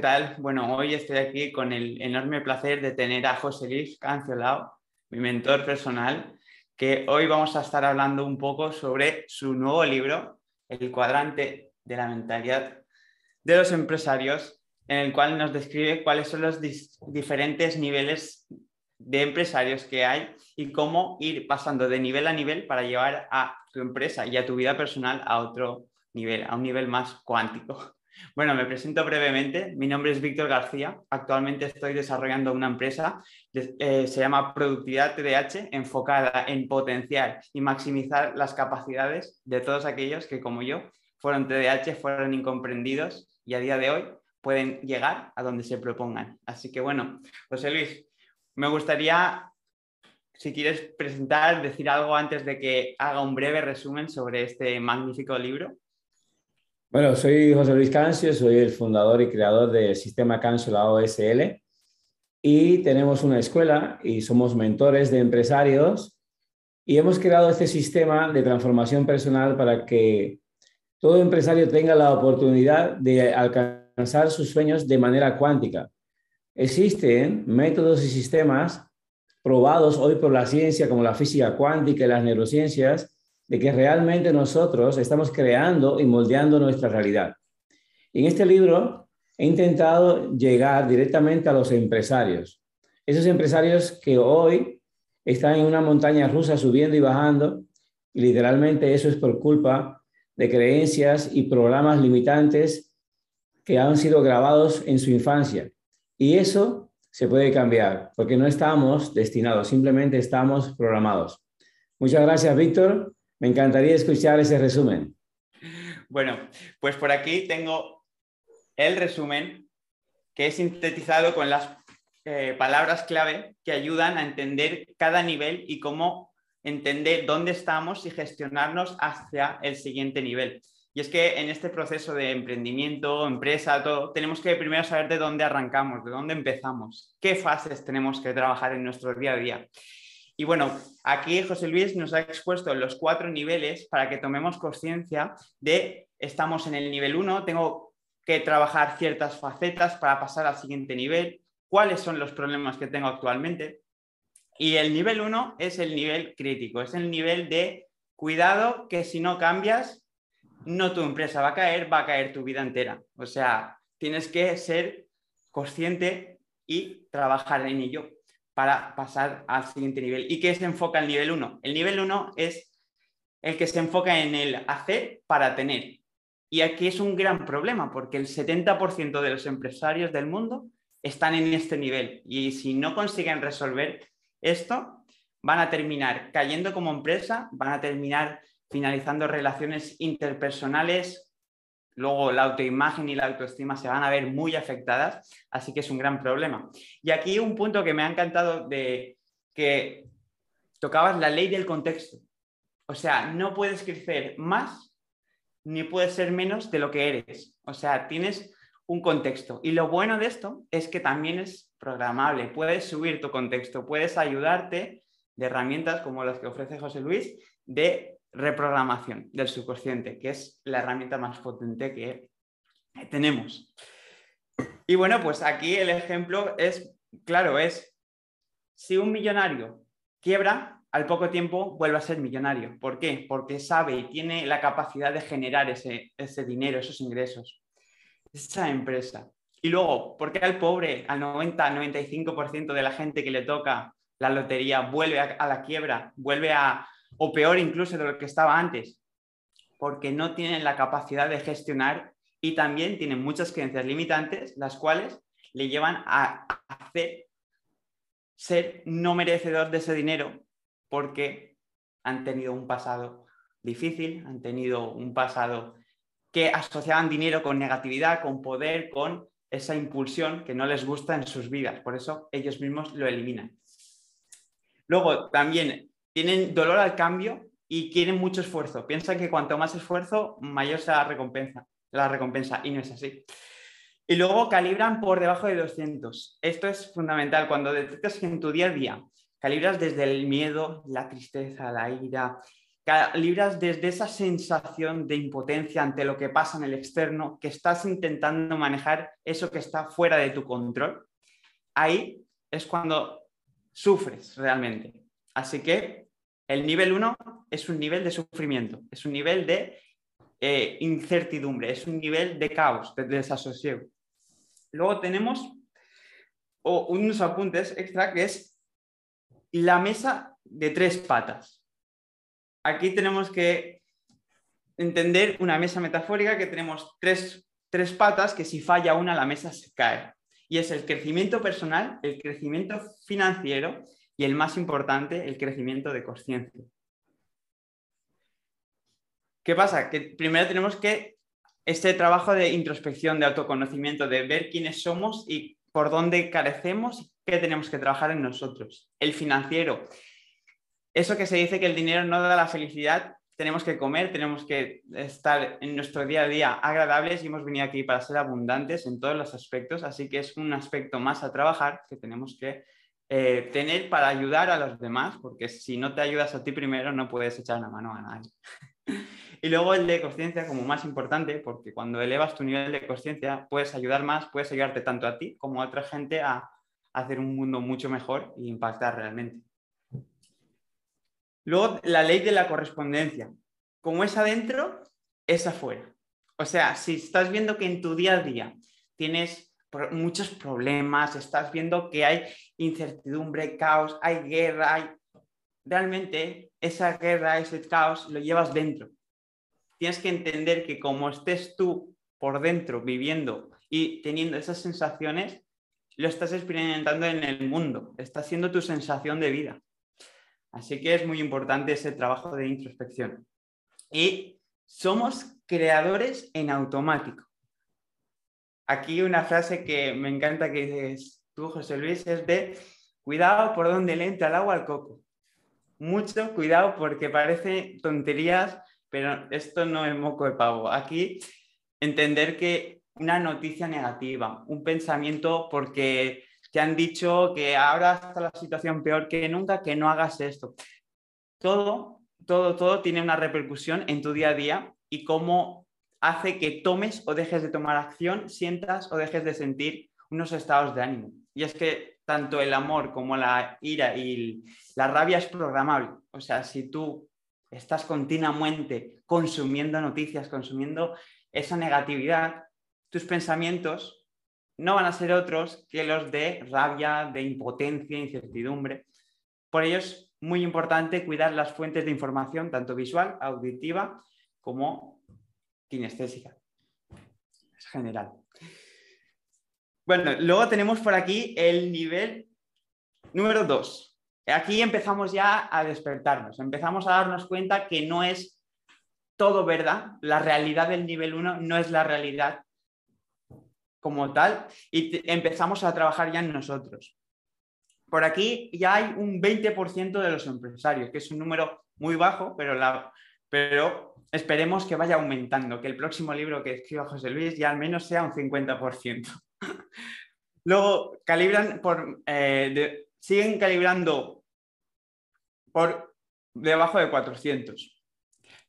tal? Bueno, hoy estoy aquí con el enorme placer de tener a José Luis Cancelao, mi mentor personal, que hoy vamos a estar hablando un poco sobre su nuevo libro, El cuadrante de la mentalidad de los empresarios, en el cual nos describe cuáles son los diferentes niveles de empresarios que hay y cómo ir pasando de nivel a nivel para llevar a tu empresa y a tu vida personal a otro nivel, a un nivel más cuántico. Bueno, me presento brevemente. Mi nombre es Víctor García. Actualmente estoy desarrollando una empresa, eh, se llama Productividad TDH, enfocada en potenciar y maximizar las capacidades de todos aquellos que, como yo, fueron TDH, fueron incomprendidos y a día de hoy pueden llegar a donde se propongan. Así que bueno, José Luis, me gustaría, si quieres presentar, decir algo antes de que haga un breve resumen sobre este magnífico libro. Bueno, soy José Luis Cancio, soy el fundador y creador del sistema Cancio, la OSL, y tenemos una escuela y somos mentores de empresarios y hemos creado este sistema de transformación personal para que todo empresario tenga la oportunidad de alcanzar sus sueños de manera cuántica. Existen métodos y sistemas probados hoy por la ciencia como la física cuántica y las neurociencias de que realmente nosotros estamos creando y moldeando nuestra realidad. En este libro he intentado llegar directamente a los empresarios, esos empresarios que hoy están en una montaña rusa subiendo y bajando, y literalmente eso es por culpa de creencias y programas limitantes que han sido grabados en su infancia. Y eso se puede cambiar, porque no estamos destinados, simplemente estamos programados. Muchas gracias, Víctor. Me encantaría escuchar ese resumen. Bueno, pues por aquí tengo el resumen que he sintetizado con las eh, palabras clave que ayudan a entender cada nivel y cómo entender dónde estamos y gestionarnos hacia el siguiente nivel. Y es que en este proceso de emprendimiento, empresa, todo, tenemos que primero saber de dónde arrancamos, de dónde empezamos, qué fases tenemos que trabajar en nuestro día a día. Y bueno, aquí José Luis nos ha expuesto los cuatro niveles para que tomemos conciencia de estamos en el nivel 1, tengo que trabajar ciertas facetas para pasar al siguiente nivel, cuáles son los problemas que tengo actualmente. Y el nivel 1 es el nivel crítico, es el nivel de cuidado que si no cambias, no tu empresa va a caer, va a caer tu vida entera. O sea, tienes que ser consciente y trabajar en ello para pasar al siguiente nivel. ¿Y qué se enfoca el nivel 1? El nivel 1 es el que se enfoca en el hacer para tener. Y aquí es un gran problema porque el 70% de los empresarios del mundo están en este nivel y si no consiguen resolver esto, van a terminar cayendo como empresa, van a terminar finalizando relaciones interpersonales luego la autoimagen y la autoestima se van a ver muy afectadas, así que es un gran problema. Y aquí un punto que me ha encantado de que tocabas la ley del contexto. O sea, no puedes crecer más ni puedes ser menos de lo que eres. O sea, tienes un contexto. Y lo bueno de esto es que también es programable. Puedes subir tu contexto, puedes ayudarte de herramientas como las que ofrece José Luis de reprogramación del subconsciente, que es la herramienta más potente que tenemos. Y bueno, pues aquí el ejemplo es, claro, es si un millonario quiebra, al poco tiempo vuelve a ser millonario. ¿Por qué? Porque sabe y tiene la capacidad de generar ese, ese dinero, esos ingresos, esa empresa. Y luego, ¿por qué al pobre, al 90-95% de la gente que le toca la lotería, vuelve a la quiebra, vuelve a, o peor incluso de lo que estaba antes, porque no tienen la capacidad de gestionar y también tienen muchas creencias limitantes, las cuales le llevan a hacer ser no merecedor de ese dinero porque han tenido un pasado difícil, han tenido un pasado que asociaban dinero con negatividad, con poder, con esa impulsión que no les gusta en sus vidas. Por eso ellos mismos lo eliminan. Luego, también tienen dolor al cambio y quieren mucho esfuerzo. Piensan que cuanto más esfuerzo, mayor será la recompensa, la recompensa y no es así. Y luego calibran por debajo de 200. Esto es fundamental. Cuando detectas que en tu día a día calibras desde el miedo, la tristeza, la ira, calibras desde esa sensación de impotencia ante lo que pasa en el externo, que estás intentando manejar eso que está fuera de tu control, ahí es cuando sufres realmente. Así que el nivel 1 es un nivel de sufrimiento, es un nivel de eh, incertidumbre, es un nivel de caos, de desasosiego. Luego tenemos unos apuntes extra que es la mesa de tres patas. Aquí tenemos que entender una mesa metafórica que tenemos tres, tres patas que si falla una la mesa se cae. Y es el crecimiento personal, el crecimiento financiero y el más importante, el crecimiento de conciencia. ¿Qué pasa? Que primero tenemos que este trabajo de introspección, de autoconocimiento, de ver quiénes somos y por dónde carecemos y qué tenemos que trabajar en nosotros. El financiero. Eso que se dice que el dinero no da la felicidad, tenemos que comer, tenemos que estar en nuestro día a día agradables y hemos venido aquí para ser abundantes en todos los aspectos, así que es un aspecto más a trabajar que tenemos que eh, tener para ayudar a los demás, porque si no te ayudas a ti primero no puedes echar la mano a nadie. Y luego el de conciencia como más importante, porque cuando elevas tu nivel de conciencia puedes ayudar más, puedes ayudarte tanto a ti como a otra gente a, hacer un mundo mucho mejor e impactar realmente. Luego, la ley de la correspondencia. Como es adentro, es afuera. O sea, si estás viendo que en tu día a día tienes muchos problemas, estás viendo que hay incertidumbre, caos, hay guerra, hay... realmente esa guerra, ese caos lo llevas dentro tienes que entender que como estés tú por dentro viviendo y teniendo esas sensaciones, lo estás experimentando en el mundo, está siendo tu sensación de vida. Así que es muy importante ese trabajo de introspección. Y somos creadores en automático. Aquí una frase que me encanta que dices tú, José Luis, es de cuidado por donde le entra el agua al coco. Mucho cuidado porque parece tonterías, pero esto no es moco de pavo. Aquí entender que una noticia negativa, un pensamiento porque te han dicho que ahora está la situación peor que nunca, que no hagas esto. Todo, todo, todo tiene una repercusión en tu día a día y cómo hace que tomes o dejes de tomar acción, sientas o dejes de sentir unos estados de ánimo. Y es que tanto el amor como la ira y la rabia es programable. O sea, si tú estás continuamente consumiendo noticias, consumiendo esa negatividad, tus pensamientos no van a ser otros que los de rabia, de impotencia, incertidumbre. Por ello es muy importante cuidar las fuentes de información, tanto visual, auditiva, como kinestésica. Es general. Bueno, luego tenemos por aquí el nivel número 2, Aquí empezamos ya a despertarnos, empezamos a darnos cuenta que no es todo verdad, la realidad del nivel 1 no es la realidad como tal y empezamos a trabajar ya en nosotros. Por aquí ya hay un 20% de los empresarios, que es un número muy bajo, pero, pero esperemos que vaya aumentando, que el próximo libro que escriba José Luis ya al menos sea un 50%. Luego calibran por, eh, siguen calibrando por debajo de 400.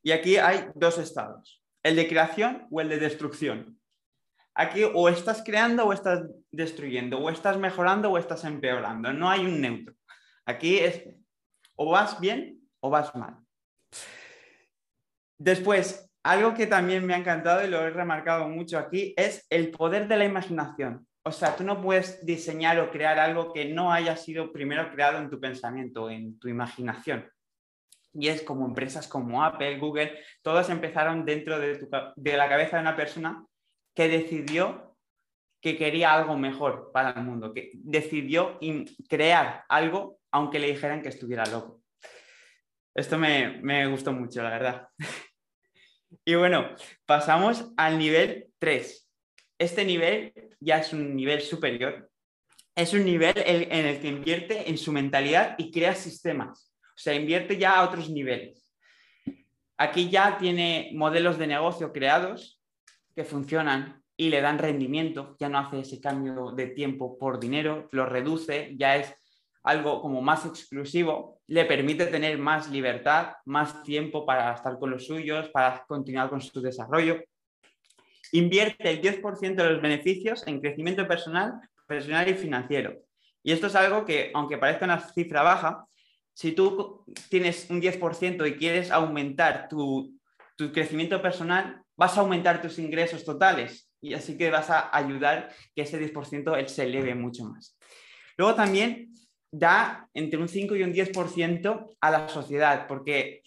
Y aquí hay dos estados, el de creación o el de destrucción. Aquí o estás creando o estás destruyendo, o estás mejorando o estás empeorando. No hay un neutro. Aquí es o vas bien o vas mal. Después, algo que también me ha encantado y lo he remarcado mucho aquí es el poder de la imaginación. O sea, tú no puedes diseñar o crear algo que no haya sido primero creado en tu pensamiento, en tu imaginación. Y es como empresas como Apple, Google, todas empezaron dentro de, la cabeza de una persona que decidió que quería algo mejor para el mundo, que decidió crear algo aunque le dijeran que estuviera loco. Esto me, me gustó mucho, la verdad. y bueno, pasamos al nivel 3. Este nivel ya es un nivel superior. Es un nivel en el que invierte en su mentalidad y crea sistemas. O sea, invierte ya a otros niveles. Aquí ya tiene modelos de negocio creados que funcionan y le dan rendimiento. Ya no hace ese cambio de tiempo por dinero, lo reduce, ya es algo como más exclusivo, le permite tener más libertad, más tiempo para estar con los suyos, para continuar con su desarrollo. Invierte el 10% de los beneficios en crecimiento personal, profesional y financiero. Y esto es algo que, aunque parezca una cifra baja, si tú tienes un 10% y quieres aumentar tu, tu crecimiento personal, vas a aumentar tus ingresos totales y así que vas a ayudar que ese 10% se eleve mucho más. Luego también da entre un 5 y un 10% a la sociedad, porque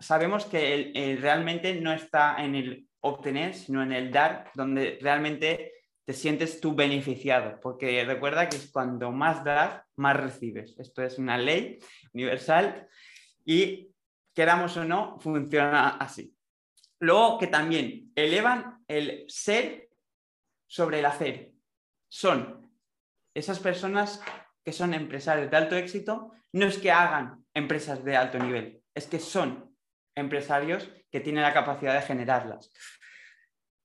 sabemos que realmente no está en el obtener, sino en el dar, donde realmente te sientes tú beneficiado, porque recuerda que cuando más das, más recibes. Esto es una ley universal y queramos o no, funciona así. Luego que también elevan el ser sobre el hacer. Son esas personas que son empresarios de alto éxito, no es que hagan empresas de alto nivel, es que son empresarios que tienen la capacidad de generarlas.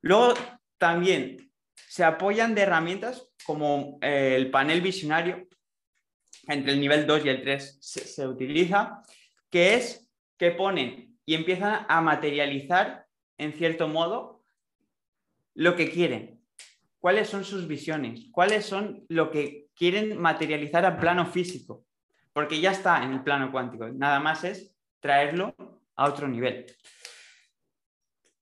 Luego también se apoyan de herramientas como eh, el panel visionario, entre el nivel 2 y el 3 se utiliza, que es que ponen y empiezan a materializar, en cierto modo, lo que quieren. ¿Cuáles son sus visiones? ¿Cuáles son lo que quieren materializar a plano físico? Porque ya está en el plano cuántico. Nada más es traerlo a otro nivel.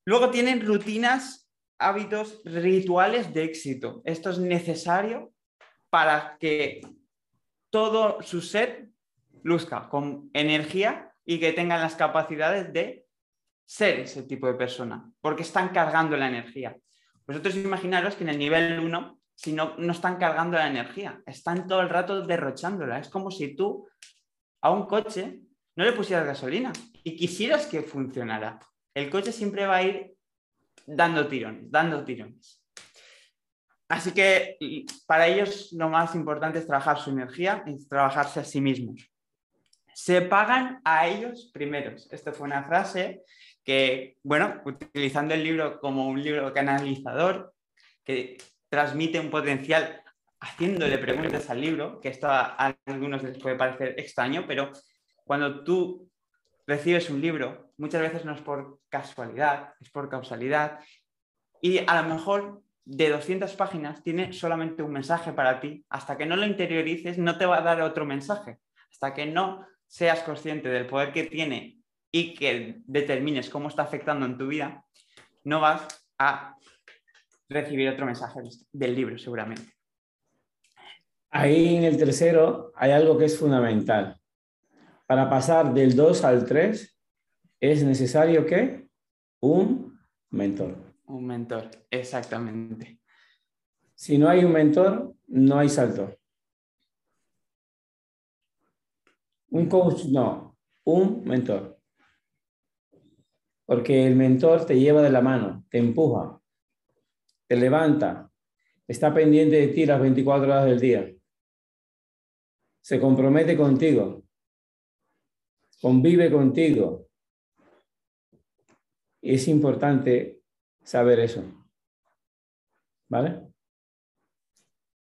Luego tienen rutinas, hábitos, rituales de éxito. Esto es necesario para que todo su ser luzca con energía y que tengan las capacidades de ser ese tipo de persona, porque están cargando la energía. Vosotros imaginaros que en el nivel 1, si no, no están cargando la energía, están todo el rato derrochándola. Es como si tú a un coche no le pusieras gasolina y quisieras que funcionara. El coche siempre va a ir dando tirones, dando tirones. Así que para ellos lo más importante es trabajar su energía y trabajarse a sí mismos. Se pagan a ellos primeros. Esta fue una frase que, bueno, utilizando el libro como un libro canalizador, que transmite un potencial haciéndole preguntas al libro, que esto a algunos les puede parecer extraño, pero cuando tú recibes un libro, muchas veces no es por casualidad, es por causalidad, y a lo mejor de 200 páginas tiene solamente un mensaje para ti, hasta que no lo interiorices no te va a dar otro mensaje, hasta que no seas consciente del poder que tiene y que determines cómo está afectando en tu vida, no vas a recibir otro mensaje del libro seguramente. Ahí en el tercero hay algo que es fundamental. Para pasar del 2 al 3 es necesario que un mentor. Un mentor, exactamente. Si no hay un mentor, no hay salto. Un coach, no, un mentor. Porque el mentor te lleva de la mano, te empuja, te levanta, está pendiente de ti las 24 horas del día. Se compromete contigo, convive contigo. Y es importante saber eso. ¿Vale?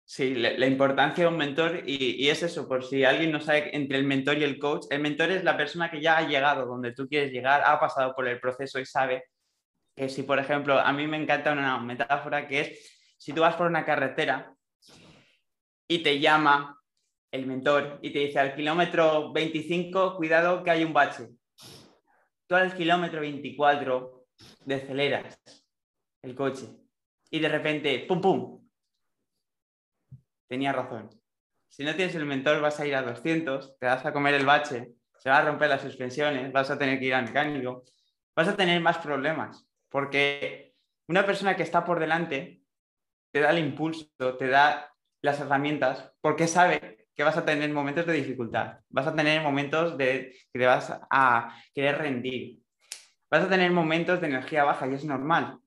Sí, la, importancia de un mentor y, es eso, por si alguien no sabe entre el mentor y el coach, el mentor es la persona que ya ha llegado donde tú quieres llegar, ha pasado por el proceso y sabe que si, por ejemplo, a mí me encanta una metáfora que es, si tú vas por una carretera y te llama el mentor y te dice al kilómetro 25, cuidado que hay un bache. Tú al kilómetro 24 deceleras el coche y de repente, ¡pum, pum! tenía razón. Si no tienes el mentor vas a ir a 200, te vas a comer el bache, se van a romper las suspensiones, vas a tener que ir al mecánico, vas a tener más problemas, porque una persona que está por delante te da el impulso, te da las herramientas, porque sabe que vas a tener momentos de dificultad, vas a tener momentos de que te vas a querer rendir, vas a tener momentos de energía baja y es normal,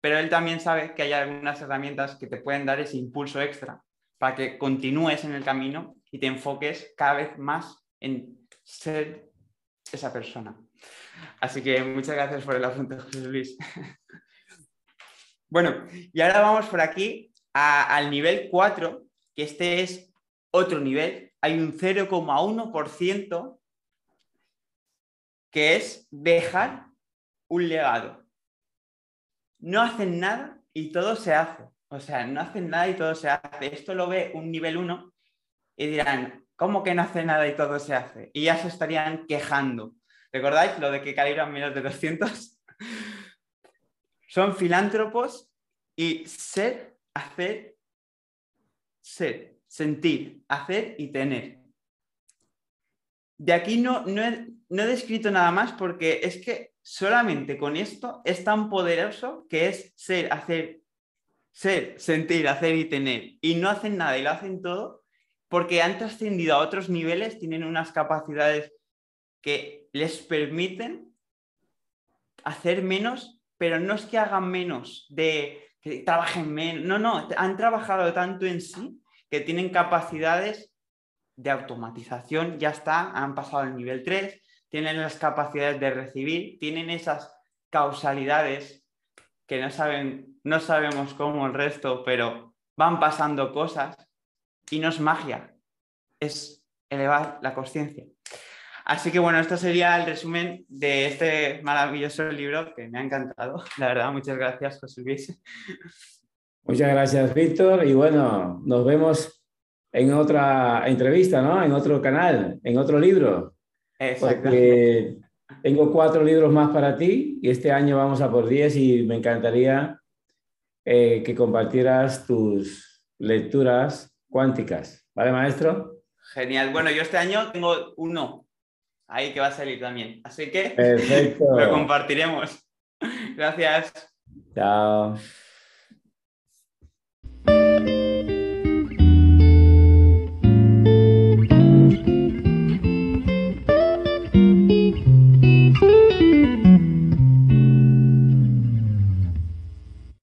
pero él también sabe que hay algunas herramientas que te pueden dar ese impulso extra para que continúes en el camino y te enfoques cada vez más en ser esa persona. Así que muchas gracias por el apunte, José Luis. bueno, y ahora vamos por aquí al nivel 4, que este es otro nivel, hay un 0,1% que es dejar un legado. No hacen nada y todo se hace. O sea, no hacen nada y todo se hace. Esto lo ve un nivel 1 y dirán, ¿cómo que no hace nada y todo se hace? Y ya se estarían quejando. ¿Recordáis lo de que calibran menos de 200? Son filántropos y ser, hacer, ser, sentir, hacer y tener. De aquí no, no, no he descrito nada más porque es que solamente con esto es tan poderoso que es ser, hacer, ser, sentir, hacer y tener. Y no hacen nada y lo hacen todo porque han trascendido a otros niveles, tienen unas capacidades que les permiten hacer menos, pero no es que hagan menos, de que trabajen menos, no, no, han trabajado tanto en sí que tienen capacidades de automatización, ya está, han pasado al nivel 3, tienen las capacidades de recibir, tienen esas causalidades que no, saben, no sabemos cómo el resto, pero van pasando cosas y no es magia, es elevar la conciencia. Así que bueno, esto sería el resumen de este maravilloso libro que me ha encantado. La verdad, muchas gracias, José Luis. Muchas gracias, Víctor. Y bueno, nos vemos en otra entrevista, ¿no? En otro canal, en otro libro. Porque tengo cuatro libros más para ti y este año vamos a por diez y me encantaría eh, que compartieras tus lecturas cuánticas. ¿Vale, maestro? Genial. Bueno, yo este año tengo uno ahí que va a salir también. Así que Perfecto. lo compartiremos. Gracias. Chao.